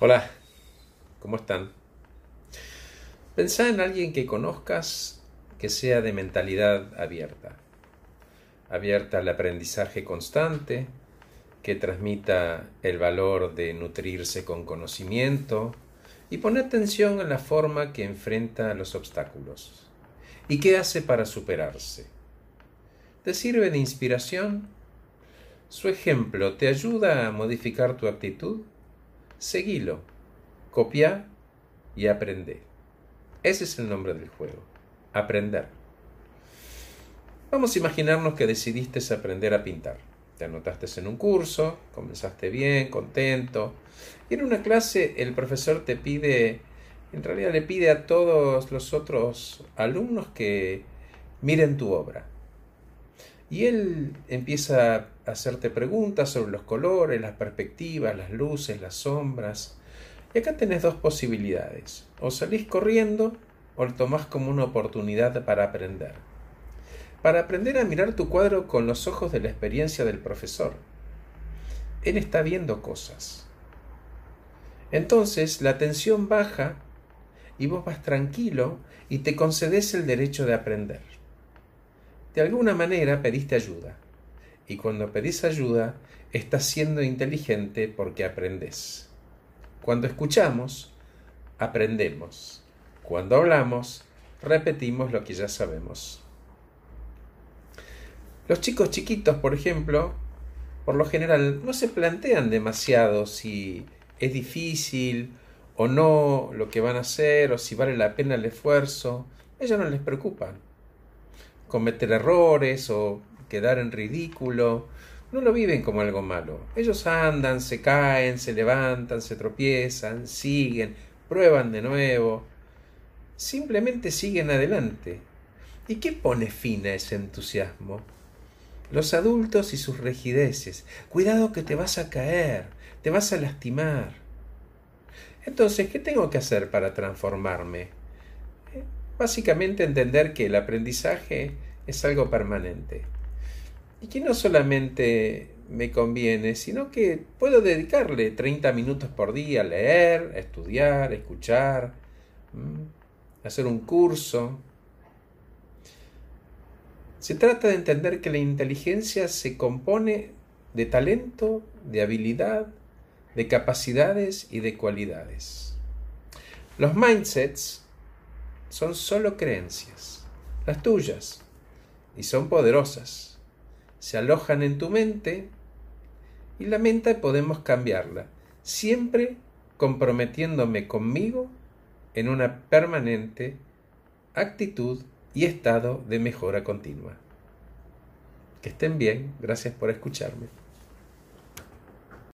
Hola, ¿cómo están? Pensá en alguien que conozcas que sea de mentalidad abierta, abierta al aprendizaje constante, que transmita el valor de nutrirse con conocimiento y pone atención en la forma que enfrenta los obstáculos y qué hace para superarse. ¿Te sirve de inspiración? ¿Su ejemplo te ayuda a modificar tu actitud? Seguilo, copia y aprende. Ese es el nombre del juego, aprender. Vamos a imaginarnos que decidiste aprender a pintar. Te anotaste en un curso, comenzaste bien, contento, y en una clase el profesor te pide, en realidad le pide a todos los otros alumnos que miren tu obra. Y él empieza a hacerte preguntas sobre los colores, las perspectivas, las luces, las sombras. Y acá tenés dos posibilidades. O salís corriendo o lo tomás como una oportunidad para aprender. Para aprender a mirar tu cuadro con los ojos de la experiencia del profesor. Él está viendo cosas. Entonces la atención baja y vos vas tranquilo y te concedes el derecho de aprender. De alguna manera pediste ayuda. Y cuando pedís ayuda, estás siendo inteligente porque aprendes. Cuando escuchamos, aprendemos. Cuando hablamos, repetimos lo que ya sabemos. Los chicos chiquitos, por ejemplo, por lo general no se plantean demasiado si es difícil o no lo que van a hacer o si vale la pena el esfuerzo. Ellos no les preocupan cometer errores o quedar en ridículo, no lo viven como algo malo. Ellos andan, se caen, se levantan, se tropiezan, siguen, prueban de nuevo, simplemente siguen adelante. ¿Y qué pone fin a ese entusiasmo? Los adultos y sus rigideces. Cuidado que te vas a caer, te vas a lastimar. Entonces, ¿qué tengo que hacer para transformarme? Básicamente entender que el aprendizaje es algo permanente y que no solamente me conviene, sino que puedo dedicarle 30 minutos por día a leer, a estudiar, a escuchar, hacer un curso. Se trata de entender que la inteligencia se compone de talento, de habilidad, de capacidades y de cualidades. Los mindsets son solo creencias, las tuyas, y son poderosas. Se alojan en tu mente y la mente podemos cambiarla, siempre comprometiéndome conmigo en una permanente actitud y estado de mejora continua. Que estén bien, gracias por escucharme.